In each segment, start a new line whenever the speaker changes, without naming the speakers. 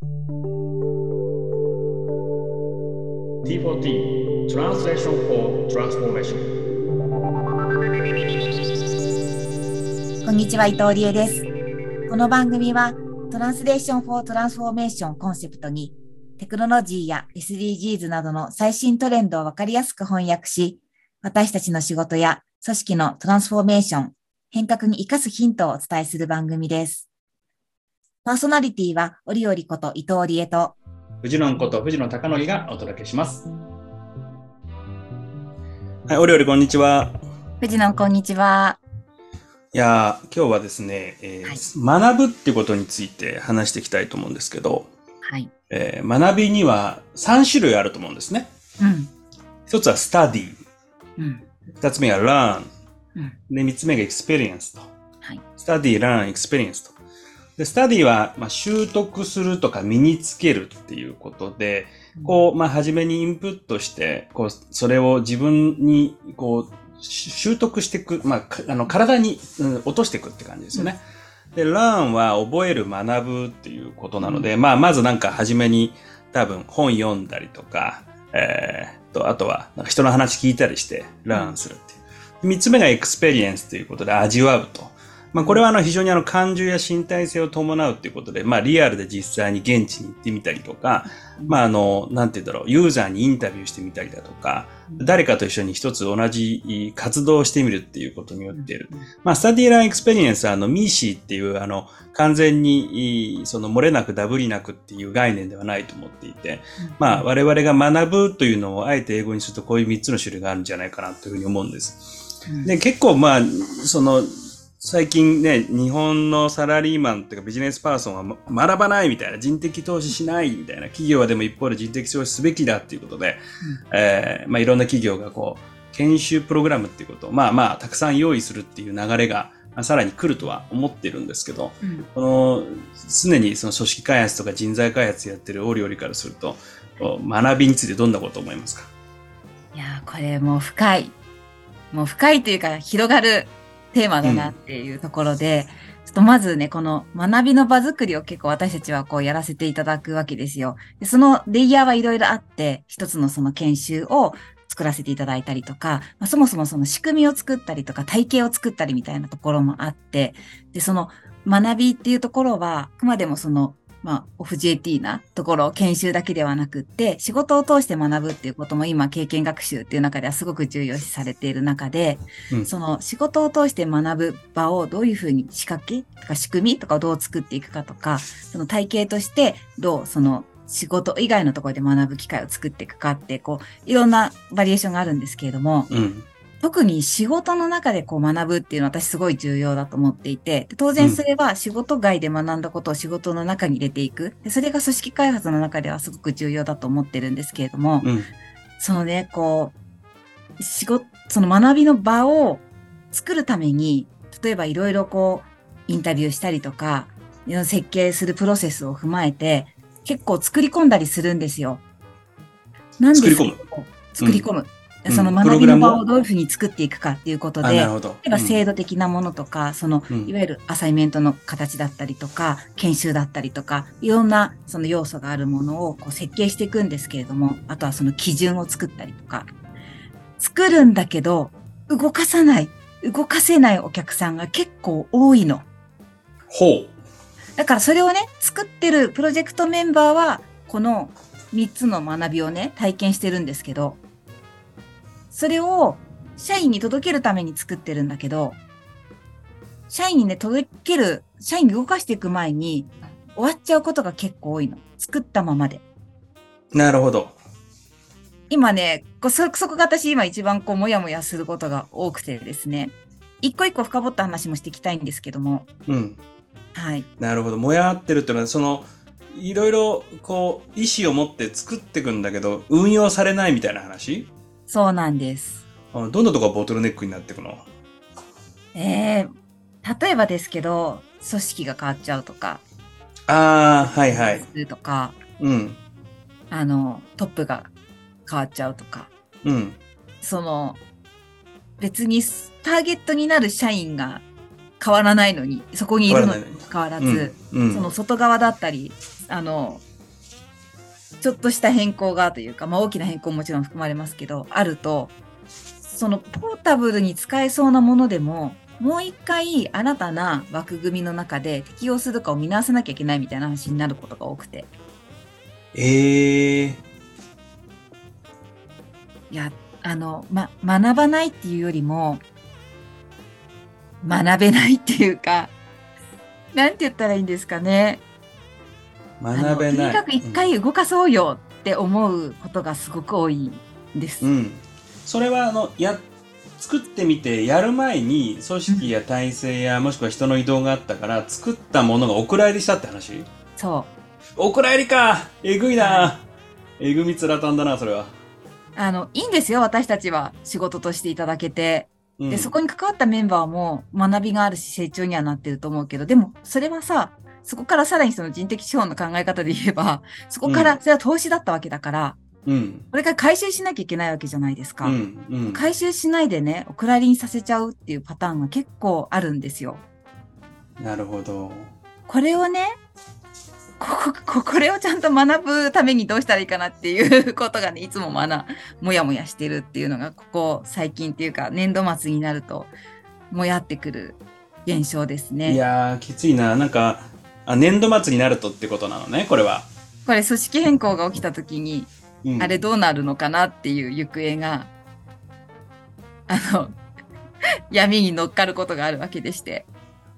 T4T Translation for Transformation
こんにちは、伊藤理恵です。この番組は、 Translation for Transformation コンセプトに、テクノロジーや SDGs などの最新トレンドをわかりやすく翻訳し、私たちの仕事や組織のトランスフォーメーション、変革に活かすヒントをお伝えする番組です。パーソナリティは、折々こと伊藤理恵と、
藤野こと藤野貴則がお届けします。
はい、お料理こんにちは。
藤野こんにちは。
いやー、今日はですね、えー学ぶっていうことについて話していきたいと思うんですけど、
はい。
えー学びには3種類あると思うんですね。
うん。
一つは study、
うん。
二つ目が learn、
うん。
で、三つ目が experience と。
はい。
study, learn, experience と。で、study は、まあ、習得するとか身につけるっていうことで、こう、まあ、初めにインプットして、こう、それを自分に、こう、し習得していく、まあ、かあの、体に、うん落としていくって感じですよね。で、learn は覚える、学ぶっていうことなので、まあ、まずなんか初めに多分本読んだりとか、えー、と、あとは、人の話聞いたりして、learn するっていう。三つ目が experience ということで味わうと。まあこれはあの非常にあの感情や身体性を伴うということで、まあリアルで実際に現地に行ってみたりとか、まああの、なんて言うんだろう、ユーザーにインタビューしてみたりだとか、誰かと一緒に一つ同じ活動をしてみるっていうことによっている。まあ、 study learn experience は、あの、 MECE っていう、あの、完全に、その、漏れなくダブりなくっていう概念ではないと思っていて、まあ、我々が学ぶというのをあえて英語にするとこういう3つの種類があるんじゃないかなというふうに思うんです。で、結構まあ、その、最近ね、日本のサラリーマンというかビジネスパーソンはま学ばないみたいな、人的投資しないみたいな、企業はでも一方で人的投資すべきだっていうことで、えーまあいろんな企業がこう、研修プログラムっていうことを、まあまあ、たくさん用意するっていう流れが、まあさらに来るとは思ってるんですけど、
うん。
この、常にその組織開発とか人材開発やってるオリオリからすると、学びについてどんなことを思いますか？
いやーこれもう深い。もう深いというか広がるテーマだなっていうところで、ちょっとまずね、この学びの場作りを結構私たちはこうやらせていただくわけですよ。でそのレイヤーはいろいろあって、一つのその研修を作らせていただいたりとか、まあ、そもそもその仕組みを作ったりとか体系を作ったりみたいなところもあって、で、その学びっていうところは、あくまでもそのまあ、オフ JT なところ、研修だけではなくって、仕事を通して学ぶっていうことも今、経験学習っていう中ではすごく重要視されている中で、
うん
その仕事を通して学ぶ場をどういうふうに仕掛けとか仕組みとかをどう作っていくかとか、その体系としてどうその仕事以外のところで学ぶ機会を作っていくかって、こう、いろんなバリエーションがあるんですけれども、
うん。
特に仕事の中でこう学ぶっていうのは私すごい重要だと思っていて、で当然それは仕事外で学んだことを仕事の中に入れていく。でそれが組織開発の中ではすごく重要だと思ってるんですけれども、
うん。
そのね、こう、仕事、その学びの場を作るために、例えばいろいろこう、インタビューしたりとか、設計するプロセスを踏まえて、結構作り込んだりするんですよ。なんで
作り込む
作り込む。
うん
その
プ
学びの場をどういうふうに作っていくかっていうこと
あ、
で、
なるほど。
例えば制度的なものとか、その、
うん
いわゆるアサイメントの形だったりとか、研修だったりとか、いろんなその要素があるものをこう設計していくんですけれども、あとはその基準を作ったりとか、作るんだけど、動かさない、動かせないお客さんが結構多いの。
ほう。
だからそれをね、作ってるプロジェクトメンバーは、この3つの学びをね、体験してるんですけど、それを社員に届けるために作ってるんだけど、社員にね、届ける、社員に動かしていく前に、終わっちゃうことが結構多いの。作ったままで。
なるほど。
今ね、そ、そこが私今一番こう、もやもやすることが多くてですね、一個一個深掘った話もしていきたいんですけども、
うん。
はい。
なるほど。もやってるっていうのは、その、いろいろ、こう、意思を持って作っていくんだけど、運用されないみたいな話？
そうなんです。
あどんなとこがボトルネックになっていくの？
ええ例えばですけど、組織が変わっちゃうとか、
ああ、はいはい。
とか、
うん。
あの、トップが変わっちゃうとか、
うん。
その、別にターゲットになる社員が変わらないのに、そこにいるのに
変わらないのに
変わらず、
うん。
その外側だったり、あの、ちょっとした変更がというか、まあ大きな変更ももちろん含まれますけど、あると、そのポータブルに使えそうなものでも、もう一回新たな枠組みの中で適用するかを見直さなきゃいけないみたいな話になることが多くて。
ええ
いや、あの、ま、学ばないっていうよりも、学べないっていうか、なんて言ったらいいんですかね。
学べない。
とにかく一回動かそうよって思うことがすごく多いんです。
うん。うんそれは、あの、や、作ってみて、やる前に、組織や体制や、もしくは人の移動があったから、作ったものがお蔵入りしたって話？
そう。
お蔵入りかえぐいなえぐみつらたんだな、それは。
あの、いいんですよ、私たちは仕事としていただけて。
うん
で、そこに関わったメンバーも学びがあるし成長にはなってると思うけど、でも、それはさ、そこからさらにその人的資本の考え方で言えば、そこから、それは投資だったわけだから、
うん。
これから回収しなきゃいけないわけじゃないですか。
うん。うん。
回収しないでね、お蔵入りにさせちゃうっていうパターンが結構あるんですよ。
なるほど。
これをね、ここ、ここれをちゃんと学ぶためにどうしたらいいかなっていうことがね、いつも学、もやもやしてるっていうのが、ここ最近っていうか、年度末になると、もやってくる現象ですね。
いやー、きついな。なんか、あ、年度末になるとってことなのね、これは。
これ組織変更が起きた時に、
うん、
あれどうなるのかなっていう行方が、あの、闇に乗っかることがあるわけでして。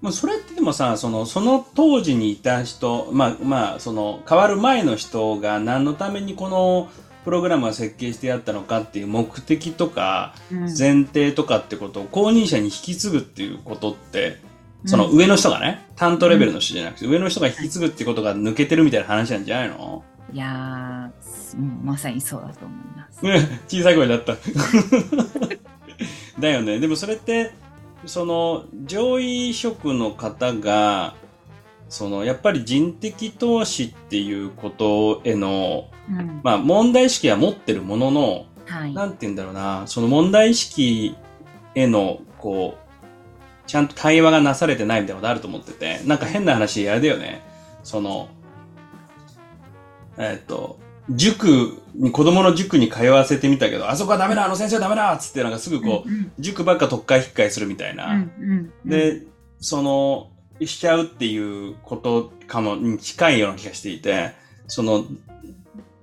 もうそれってでもさ、その、その当時にいた人、まあ、まあ、その、変わる前の人が何のためにこのプログラムが設計してあったのかっていう目的とか、
うん
前提とかってことを公認者に引き継ぐっていうことって、その上の人がね、担当レベルの人じゃなくて、上の人が引き継ぐってことが抜けてるみたいな話なんじゃないの？
いやー、うんまさにそうだと思います。
ね 小さい声だった。だよね。でもそれって、その、上位職の方が、その、やっぱり人的投資っていうことへの、
うん
まあ問題意識は持ってるものの、
はい。
なんて言うんだろうな、その問題意識への、こう、ちゃんと対話がなされてないみたいなことあると思ってて、なんか変な話、あれだよね。その、えっ、と、塾に、子供の塾に通わせてみたけど、あそこはダメだ、あの先生はダメだっつってなんかすぐこう、
うん
塾ばっか特会引っかえするみたいな。
うんうんうん、
で、その、しちゃうっていうことかも、に近いような気がしていて、その、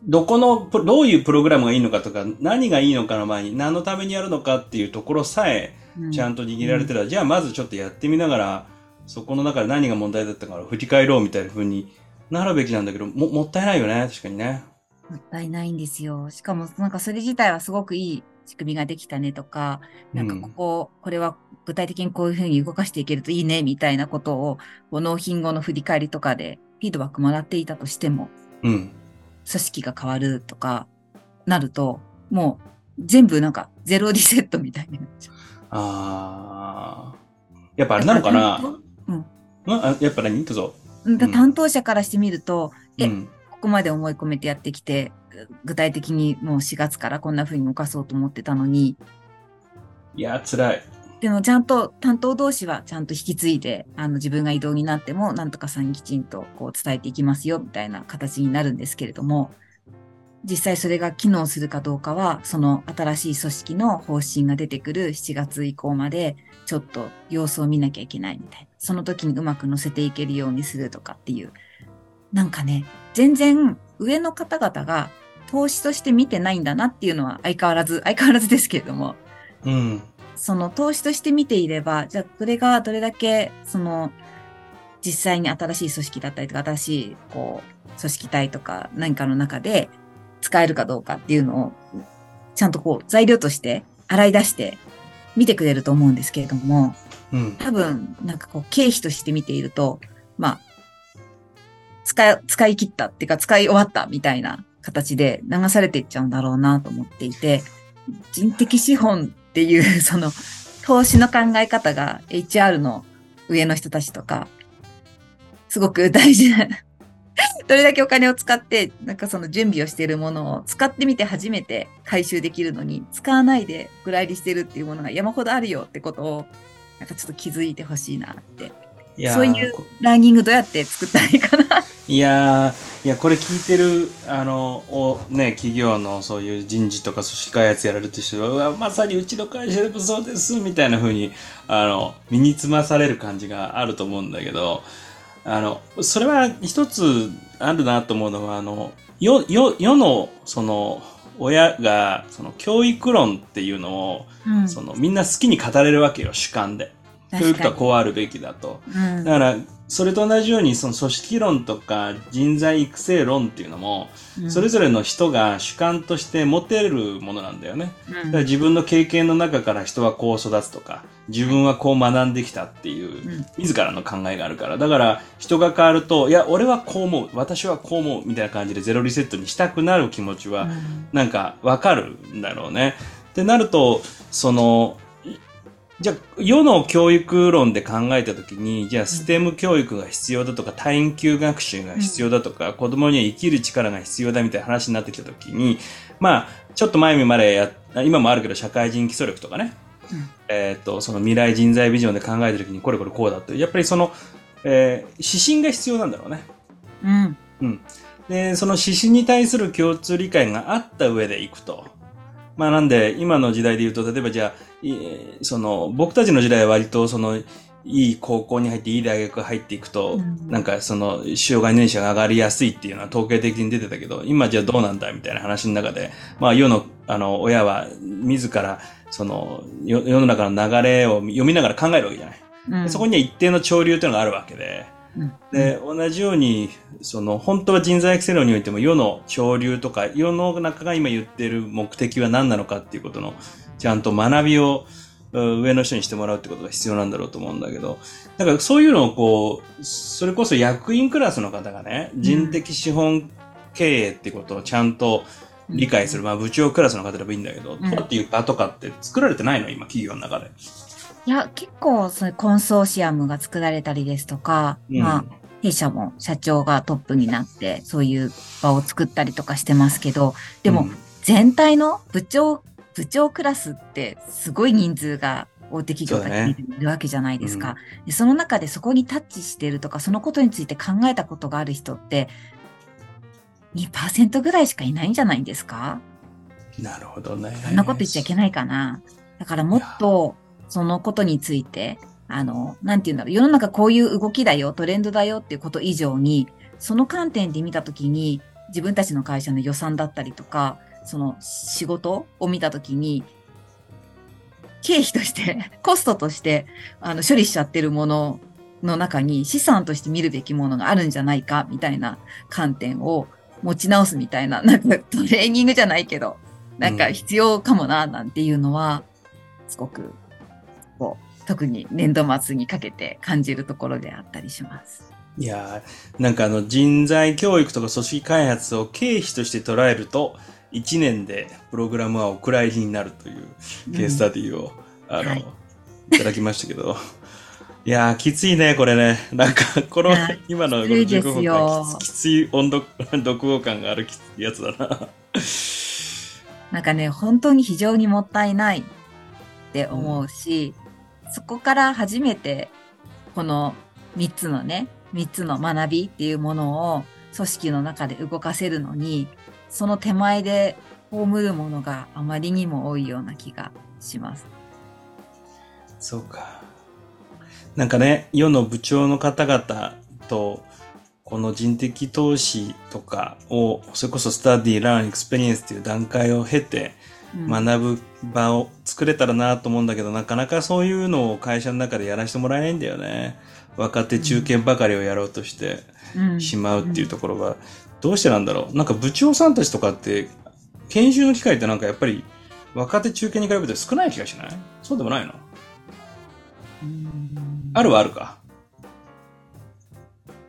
どこのプ、どういうプログラムがいいのかとか、何がいいのかの前に、何のためにやるのかっていうところさえ、ちゃんと握られてたら、じゃあまずちょっとやってみながら、そこの中で何が問題だったかを振り返ろうみたいな風になるべきなんだけど、も、もったいないよね、確かにね。
もったいないんですよ。しかも、なんかそれ自体はすごくいい仕組みができたねとか、なんかここ、これは具体的にこういうふうに動かしていけるといいね、みたいなことを、こう納品後の振り返りとかでフィードバックもらっていたとしても、
うん。
組織が変わるとか、なると、もう全部なんかゼロリセットみたいになっちゃう。
あー。やっぱあれなのかな？
うん。
ん。あやっぱ何？どうぞ。
担当者からしてみると、え
うん。
ここまで思い込めてやってきて、具体的にもう4月からこんな風に動かそうと思ってたのに、
いや、辛い。
でもちゃんと担当同士はちゃんと引き継いで、あの自分が異動になっても、なんとかさんにきちんとこう伝えていきますよ、みたいな形になるんですけれども、実際それが機能するかどうかは、その新しい組織の方針が出てくる7月以降まで、ちょっと様子を見なきゃいけないみたいな。その時にうまく乗せていけるようにするとかっていう。なんかね、全然上の方々が投資として見てないんだなっていうのは相変わらず、相変わらずですけれども、
うん。
その投資として見ていれば、じゃあこれがどれだけ、その、実際に新しい組織だったりとか、新しい、こう、組織体とか何かの中で使えるかどうかっていうのを、ちゃんとこう、材料として洗い出して見てくれると思うんですけれども、
うん。
多分、なんかこう、経費として見ていると、まあ、使い、使い切ったっていうか、使い終わったみたいな形で流されていっちゃうんだろうなと思っていて、人的資本っていう、その、投資の考え方が HR の上の人たちとか、すごく大事な、どれだけお金を使って、なんかその準備をしているものを使ってみて初めて回収できるのに、使わないでぐらいりしてるっていうものが山ほどあるよってことを、なんかちょっと気づいてほしいなって。そういうラーニングどうやって作ったらいいかな。
いやー、いや、これ聞いてる、あの、おね、企業のそういう人事とか組織開発やられてる人は、まさにうちの会社でもそうです、みたいな風に、あの、身につまされる感じがあると思うんだけど、あの、それは一つあるなと思うのは、あの、世、世、世の、その、親が、その、教育論っていうのを、
うん
その、みんな好きに語れるわけよ、主観で。教育とはこうあるべきだと。
うん
だから、それと同じように、その組織論とか人材育成論っていうのも、
うん
それぞれの人が主観として持てるものなんだよね。
うん
だから自分の経験の中から人はこう育つとか、自分はこう学んできたっていう
うん、
自らの考えがあるから。だから、人が変わると、いや、俺はこう思う、私はこう思う、みたいな感じでゼロリセットにしたくなる気持ちは、
うん
なんかわかるんだろうね。ってなると、その、じゃあ、世の教育論で考えたときに、じゃあ、ステム教育が必要だとか、探究学習が必要だとか、子供には生きる力が必要だみたいな話になってきたときに、まあ、ちょっと前までや、今もあるけど、社会人基礎力とかね、
うん
えっ、と、その未来人材ビジョンで考えたときに、これこれこうだと。やっぱりその、えー指針が必要なんだろうね。
うん
うん。で、その指針に対する共通理解があった上でいくと。まあなんで、今の時代で言うと、例えばじゃあ、いその、僕たちの時代は割と、その、いい高校に入って、いい大学入っていくと、
うん。
なんかその、障害年者が上がりやすいっていうのは統計的に出てたけど、今じゃあどうなんだみたいな話の中で、まあ世の、あの、親は自ら、その、よ世の中の流れを読みながら考えるわけじゃない。
うん。
でそこには一定の潮流というのがあるわけで、
うん。
で、同じように、その、本当は人材育成論においても、世の潮流とか、世の中が今言っている目的は何なのかっていうことの、ちゃんと学びを、う上の人にしてもらうってことが必要なんだろうと思うんだけど、だからそういうのをこう、それこそ役員クラスの方がね、人的資本経営ってことをちゃんと理解する、まあ部長クラスの方でもいいんだけど、
ん。
取るっていう場とかって作られてないの今、企業の中で。
いや、結構、そのコンソーシアムが作られたりですとか、
うん。
まあ、弊社も社長がトップになって、そういう場を作ったりとかしてますけど、でも、
うん。
全体の部長、部長クラスってすごい人数が大手企業たちにいるわけじゃないですか。でその中でそこにタッチしてるとか、そのことについて考えたことがある人って、2%ぐらいしかいないんじゃないんですか？
なるほどね。
そんなこと言っちゃいけないかな。だからもっと、そのことについて、あの、なんて言うんだろう、世の中こういう動きだよ、トレンドだよっていうこと以上に、その観点で見たときに、自分たちの会社の予算だったりとか、その仕事を見たときに、経費として、コストとして、あの、処理しちゃってるものの中に資産として見るべきものがあるんじゃないか、みたいな観点を持ち直すみたいな、なんかトレーニングじゃないけど、なんか必要かもな、なんていうのは、すごく、こう、特に年度末にかけて感じるところであったりします。
いやーなんかあの人材教育とか組織開発を経費として捉えると、1年でプログラムはお蔵入りになるというケーススタディを、あの、
はい
い、ただきましたけど。いやー、きついね、これね。なんか、この今のこの
きついです
15分
よ
間きつ、きつい音読、読語感があるきやつだな。
なんかね、本当に非常にもったいないって思うし、そこから初めて、この3つのね、3つの学びっていうものを組織の中で動かせるのに、その手前で葬るものがあまりにも多いような気がします。
そうか。なんかね、世の部長の方々と、この人的投資とかを、それこそ study、learn、experience っていう段階を経て、
うん
学ぶ場を作れたらなと思うんだけど、なかなかそういうのを会社の中でやらせてもらえないんだよね。若手中堅ばかりをやろうとして
うん
しまうっていうところは、どうしてなんだろう。なんか部長さんたちとかって、研修の機会ってなんかやっぱり若手中堅に比べて少ない気がしない？そうでもないの？
うん
あるはあるか？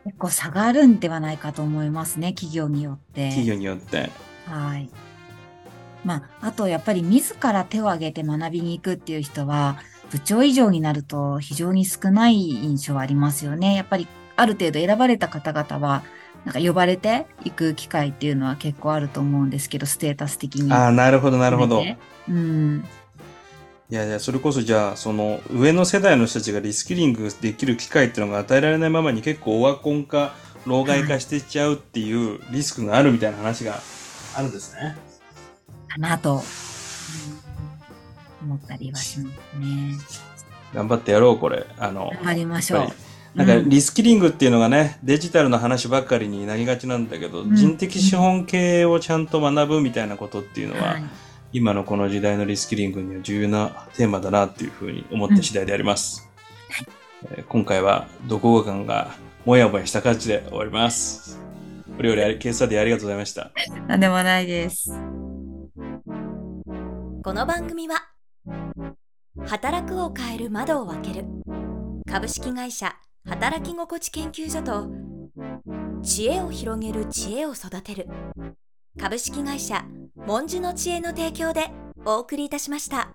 結構差があるんではないかと思いますね、企業によって。
企業によって。
はい。まあ、あとやっぱり自ら手を挙げて学びに行くっていう人は、部長以上になると非常に少ない印象はありますよね。やっぱりある程度選ばれた方々は、なんか呼ばれていく機会っていうのは結構あると思うんですけど、ステータス的に。
ああ、なるほど、なるほど。い
うん。
やいや、それこそじゃあ、その上の世代の人たちがリスキリングできる機会っていうのが与えられないままに結構オワコン化、老害化していっちゃうっていうリスクがあるみたいな話があるんですね。
かなと、うん思ったりはしますね。
頑張ってやろう、これ。あの、
頑張りましょう
なんか
うん
リスキリングっていうのがね、デジタルの話ばっかりになりがちなんだけど、
うん
人的資本系をちゃんと学ぶみたいなことっていうのは、
はい
今のこの時代のリスキリングには重要なテーマだなっていうふうに思った次第であります。えー今回は、どこか感がもやもやした感じで終わります。お料理あり、ケーススタディありがとうございました。
なんでもないです。
この番組は働くを変える窓を開ける株式会社働き心地研究所と知恵を広げる知恵を育てる株式会社モンジュの知恵の提供でお送りいたしました。